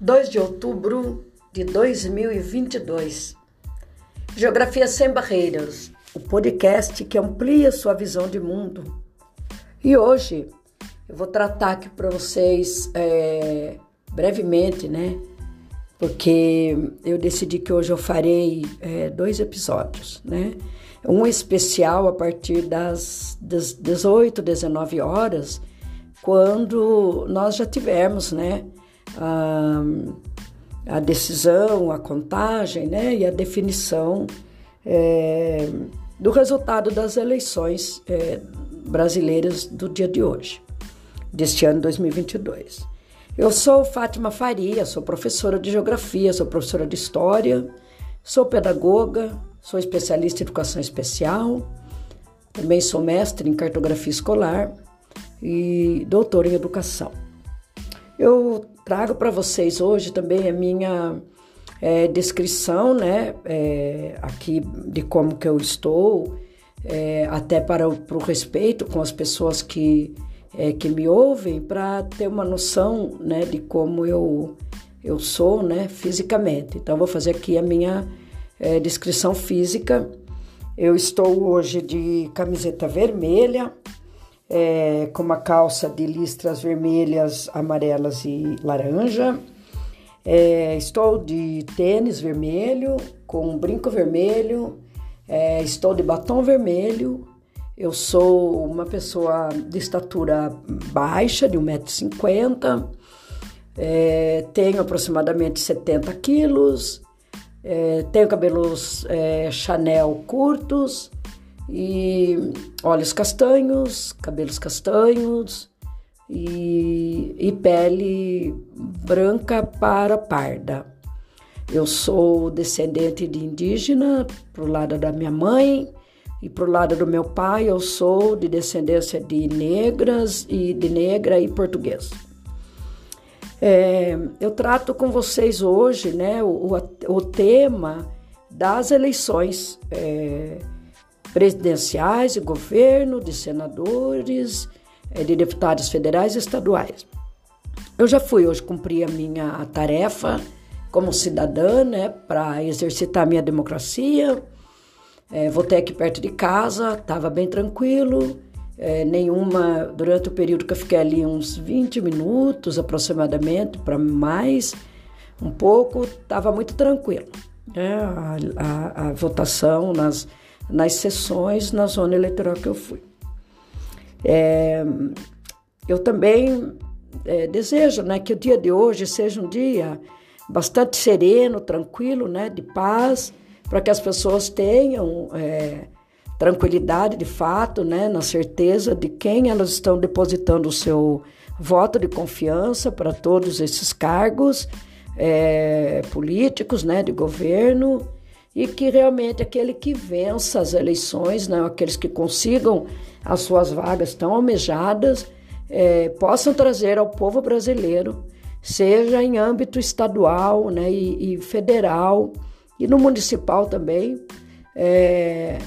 2 de outubro de 2022. Geografia Sem Barreiras, o podcast que amplia sua visão de mundo. E hoje eu vou tratar aqui para vocês é, brevemente, né? Porque eu decidi que hoje eu farei é, dois episódios, né? Um especial a partir das, das 18, 19 horas, quando nós já tivermos, né? A, a decisão, a contagem né, e a definição é, do resultado das eleições é, brasileiras do dia de hoje, deste ano 2022. Eu sou Fátima Faria, sou professora de geografia, sou professora de história, sou pedagoga, sou especialista em educação especial, também sou mestre em cartografia escolar e doutora em educação. Eu trago para vocês hoje também a minha é, descrição, né, é, aqui de como que eu estou, é, até para o pro respeito com as pessoas que, é, que me ouvem, para ter uma noção, né, de como eu, eu sou, né, fisicamente. Então, vou fazer aqui a minha é, descrição física. Eu estou hoje de camiseta vermelha, é, com uma calça de listras vermelhas, amarelas e laranja. É, estou de tênis vermelho, com um brinco vermelho. É, estou de batom vermelho. Eu sou uma pessoa de estatura baixa, de 1,50m. É, tenho aproximadamente 70 quilos. É, tenho cabelos é, Chanel curtos e olhos castanhos, cabelos castanhos e, e pele branca para parda. Eu sou descendente de indígena pro lado da minha mãe e pro lado do meu pai eu sou de descendência de negras e de negra e português. É, eu trato com vocês hoje, né, o, o, o tema das eleições. É, presidenciais e governo, de senadores, eh, de deputados federais e estaduais. Eu já fui hoje cumprir a minha tarefa como cidadã, né, para exercitar a minha democracia. É, votei aqui perto de casa, estava bem tranquilo. É, nenhuma, durante o período que eu fiquei ali, uns 20 minutos aproximadamente, para mais, um pouco, estava muito tranquilo. Né? A, a, a votação nas nas sessões na zona eleitoral que eu fui. É, eu também é, desejo né, que o dia de hoje seja um dia bastante sereno, tranquilo, né, de paz, para que as pessoas tenham é, tranquilidade de fato, né, na certeza de quem elas estão depositando o seu voto de confiança para todos esses cargos é, políticos, né, de governo e que realmente aquele que vença as eleições, né, aqueles que consigam as suas vagas tão almejadas, é, possam trazer ao povo brasileiro, seja em âmbito estadual né, e, e federal e no municipal também, é,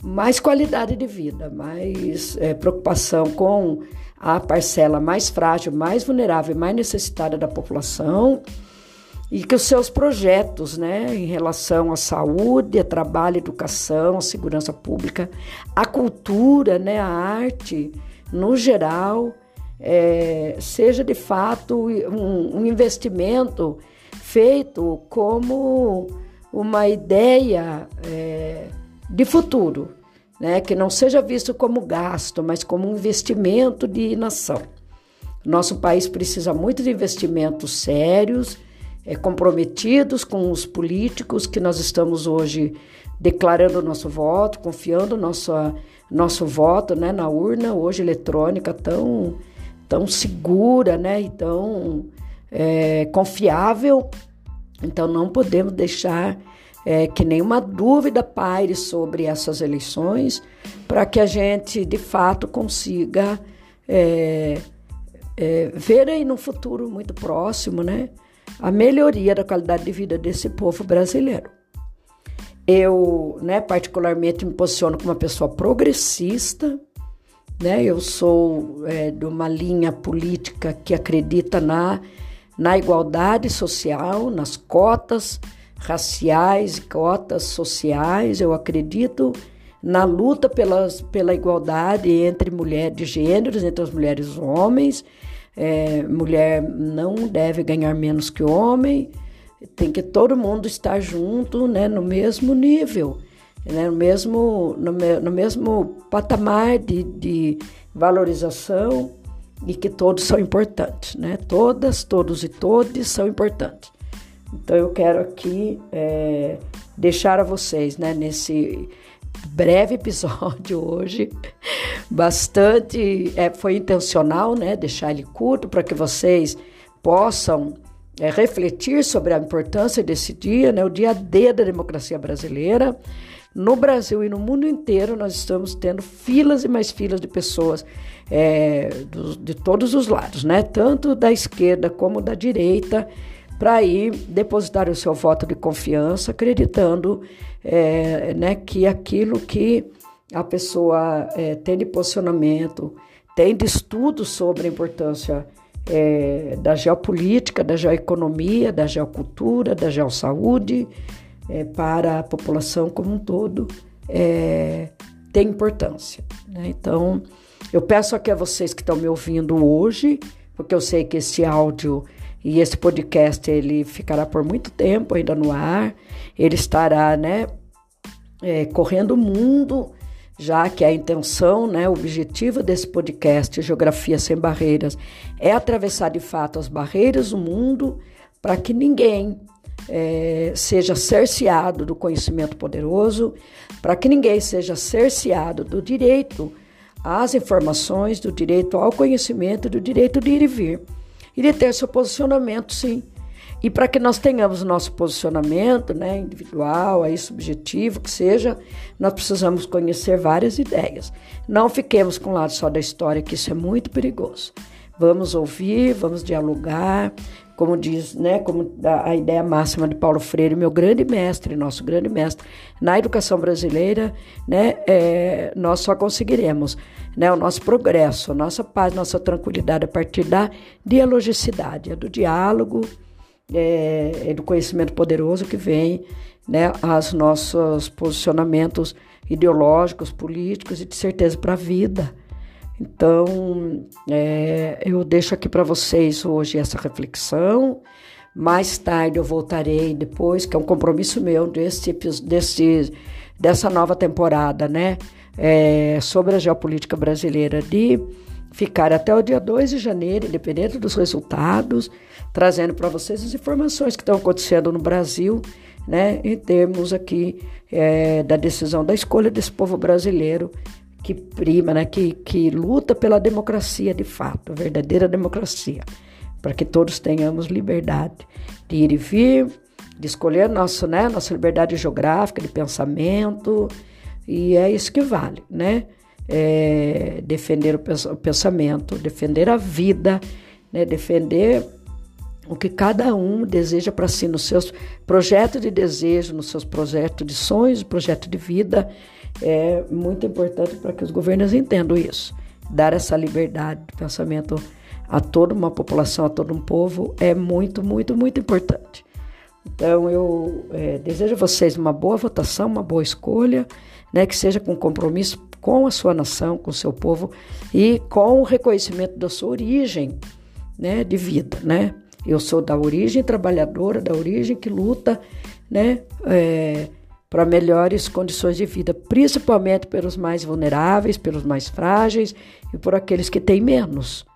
mais qualidade de vida, mais é, preocupação com a parcela mais frágil, mais vulnerável e mais necessitada da população e que os seus projetos, né, em relação à saúde, a trabalho, educação, a segurança pública, a cultura, né, a arte, no geral, é, seja de fato um, um investimento feito como uma ideia é, de futuro, né, que não seja visto como gasto, mas como um investimento de nação. Nosso país precisa muito de investimentos sérios é, comprometidos com os políticos que nós estamos hoje declarando nosso voto, confiando nosso, nosso voto né, na urna hoje eletrônica tão, tão segura né, e tão é, confiável. Então não podemos deixar é, que nenhuma dúvida paire sobre essas eleições para que a gente de fato consiga é, ver aí no futuro muito próximo, né? A melhoria da qualidade de vida desse povo brasileiro. Eu, né, particularmente me posiciono como uma pessoa progressista, né? Eu sou é, de uma linha política que acredita na na igualdade social, nas cotas raciais cotas sociais. Eu acredito na luta pelas, pela igualdade entre mulheres de gêneros, entre as mulheres e os homens. É, mulher não deve ganhar menos que homem, tem que todo mundo estar junto né, no mesmo nível, né, no, mesmo, no, no mesmo patamar de, de valorização e que todos são importantes, né? Todas, todos e todes são importantes. Então eu quero aqui é, deixar a vocês, né, nesse breve episódio hoje, bastante é, foi intencional, né, deixar ele curto para que vocês possam é, refletir sobre a importância desse dia, né, o dia D da democracia brasileira. No Brasil e no mundo inteiro, nós estamos tendo filas e mais filas de pessoas é, do, de todos os lados, né? tanto da esquerda como da direita, para ir depositar o seu voto de confiança, acreditando é, né, que aquilo que a pessoa é, tem de posicionamento, tem de estudo sobre a importância é, da geopolítica, da geoeconomia, da geocultura, da geossaúde é, para a população como um todo, é, tem importância. Né? Então, eu peço aqui a vocês que estão me ouvindo hoje, porque eu sei que esse áudio e esse podcast ele ficará por muito tempo ainda no ar. Ele estará, né, é, correndo o mundo, já que a intenção, né, o objetivo desse podcast Geografia sem Barreiras é atravessar de fato as barreiras do mundo para que ninguém é, seja cerceado do conhecimento poderoso, para que ninguém seja cerceado do direito às informações, do direito ao conhecimento, do direito de ir e vir de ter seu posicionamento, sim. E para que nós tenhamos nosso posicionamento, né, individual, aí subjetivo, que seja, nós precisamos conhecer várias ideias. Não fiquemos com o lado só da história, que isso é muito perigoso. Vamos ouvir, vamos dialogar, como diz, né, como a, ideia máxima de Paulo Freire, meu grande mestre, nosso grande mestre na educação brasileira, né, é, nós só conseguiremos né, o nosso progresso, a nossa paz, nossa tranquilidade a partir da dialogicidade, é do diálogo, é, é do conhecimento poderoso que vem né, aos nossos posicionamentos ideológicos, políticos e de certeza para a vida. Então, é, eu deixo aqui para vocês hoje essa reflexão. Mais tarde eu voltarei depois, que é um compromisso meu desse, desse, dessa nova temporada, né? é, sobre a geopolítica brasileira de ficar até o dia 2 de janeiro, independente dos resultados, trazendo para vocês as informações que estão acontecendo no Brasil, né, em termos aqui é, da decisão da escolha desse povo brasileiro que prima, né, que, que luta pela democracia de fato, a verdadeira democracia, para que todos tenhamos liberdade de ir e vir, de escolher nosso, né, nossa liberdade geográfica, de pensamento, e é isso que vale, né? É defender o pensamento, defender a vida, né? defender o que cada um deseja para si nos seus projetos de desejo, nos seus projetos de sonhos, projeto de vida. É muito importante para que os governos entendam isso. Dar essa liberdade de pensamento a toda uma população, a todo um povo é muito, muito, muito importante. Então eu é, desejo a vocês uma boa votação, uma boa escolha né, que seja com compromisso com a sua nação, com o seu povo e com o reconhecimento da sua origem né, de vida. Né? Eu sou da origem trabalhadora, da origem que luta né, é, para melhores condições de vida, principalmente pelos mais vulneráveis, pelos mais frágeis e por aqueles que têm menos.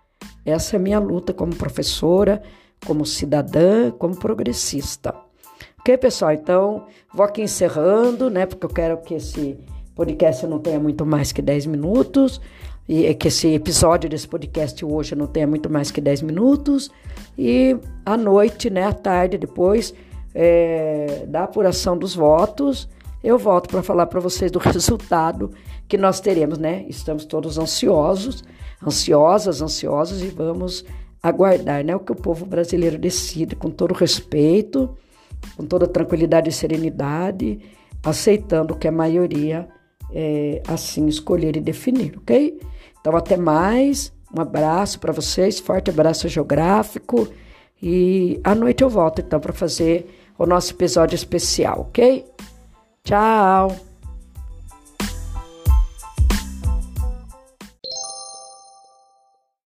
Essa é a minha luta como professora, como cidadã, como progressista. Ok, pessoal? Então, vou aqui encerrando, né? Porque eu quero que esse podcast não tenha muito mais que 10 minutos. E que esse episódio desse podcast hoje não tenha muito mais que 10 minutos. E à noite, né? À tarde, depois é, da apuração dos votos, eu volto para falar para vocês do resultado que nós teremos, né? Estamos todos ansiosos, ansiosas, ansiosos e vamos aguardar, né? O que o povo brasileiro decide com todo respeito com toda tranquilidade e serenidade, aceitando que a maioria é, assim escolher e definir, ok? Então, até mais. Um abraço para vocês, forte abraço geográfico E à noite eu volto então para fazer o nosso episódio especial, ok? Tchau!